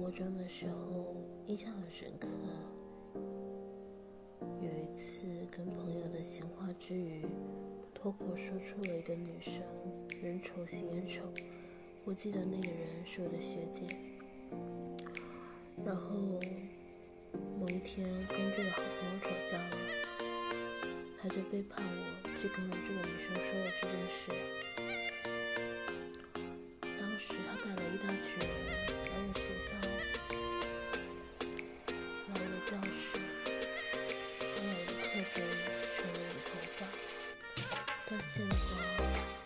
国中的时候，印象很深刻。有一次跟朋友的闲话之余，脱口说出了一个女生人丑心眼丑。我记得那个人是我的学姐。然后某一天跟这个好朋友吵架了，他就背叛我，去跟这个女生说了这件。那现在